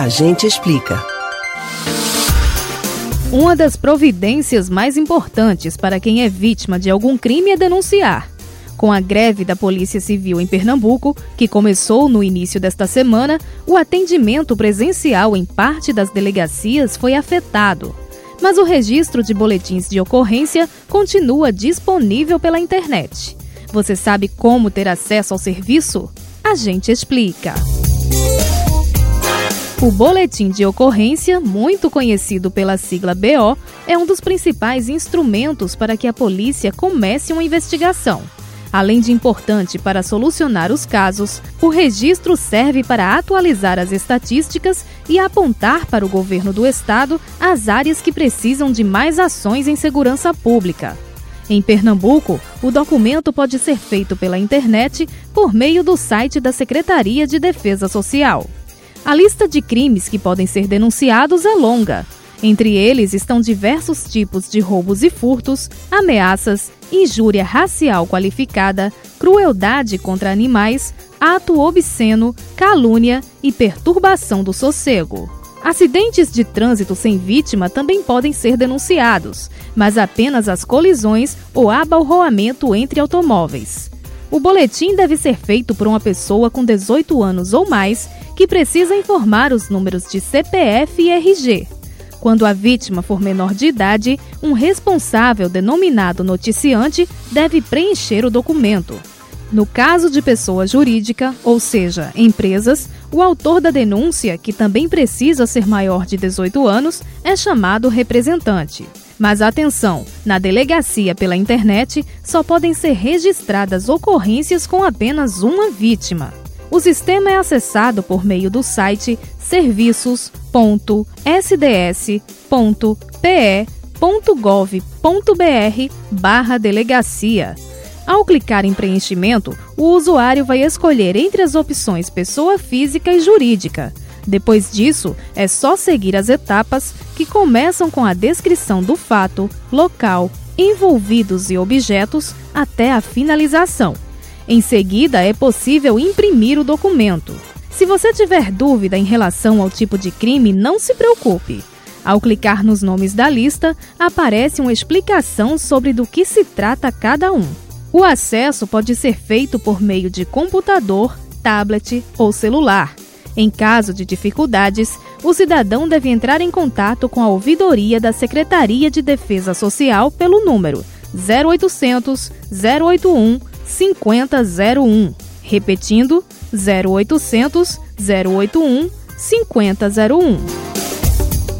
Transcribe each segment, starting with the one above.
A gente explica. Uma das providências mais importantes para quem é vítima de algum crime é denunciar. Com a greve da Polícia Civil em Pernambuco, que começou no início desta semana, o atendimento presencial em parte das delegacias foi afetado. Mas o registro de boletins de ocorrência continua disponível pela internet. Você sabe como ter acesso ao serviço? A gente explica. O boletim de ocorrência, muito conhecido pela sigla BO, é um dos principais instrumentos para que a polícia comece uma investigação. Além de importante para solucionar os casos, o registro serve para atualizar as estatísticas e apontar para o governo do estado as áreas que precisam de mais ações em segurança pública. Em Pernambuco, o documento pode ser feito pela internet por meio do site da Secretaria de Defesa Social. A lista de crimes que podem ser denunciados é longa. Entre eles estão diversos tipos de roubos e furtos, ameaças, injúria racial qualificada, crueldade contra animais, ato obsceno, calúnia e perturbação do sossego. Acidentes de trânsito sem vítima também podem ser denunciados, mas apenas as colisões ou abalroamento entre automóveis. O boletim deve ser feito por uma pessoa com 18 anos ou mais que precisa informar os números de CPF e RG. Quando a vítima for menor de idade, um responsável denominado noticiante deve preencher o documento. No caso de pessoa jurídica, ou seja, empresas, o autor da denúncia, que também precisa ser maior de 18 anos, é chamado representante. Mas atenção, na delegacia pela internet só podem ser registradas ocorrências com apenas uma vítima. O sistema é acessado por meio do site serviços.sds.pe.gov.br barra delegacia. Ao clicar em preenchimento, o usuário vai escolher entre as opções pessoa física e jurídica. Depois disso, é só seguir as etapas que começam com a descrição do fato, local, envolvidos e objetos até a finalização. Em seguida, é possível imprimir o documento. Se você tiver dúvida em relação ao tipo de crime, não se preocupe. Ao clicar nos nomes da lista, aparece uma explicação sobre do que se trata cada um. O acesso pode ser feito por meio de computador, tablet ou celular. Em caso de dificuldades, o cidadão deve entrar em contato com a ouvidoria da Secretaria de Defesa Social pelo número 0800 081 5001. Repetindo, 0800 081 5001.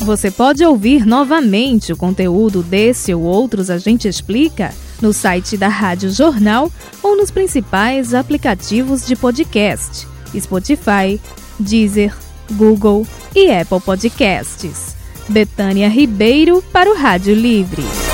Você pode ouvir novamente o conteúdo desse ou outros A Gente Explica no site da Rádio Jornal ou nos principais aplicativos de podcast: Spotify, Deezer, Google e Apple Podcasts. Betânia Ribeiro para o Rádio Livre.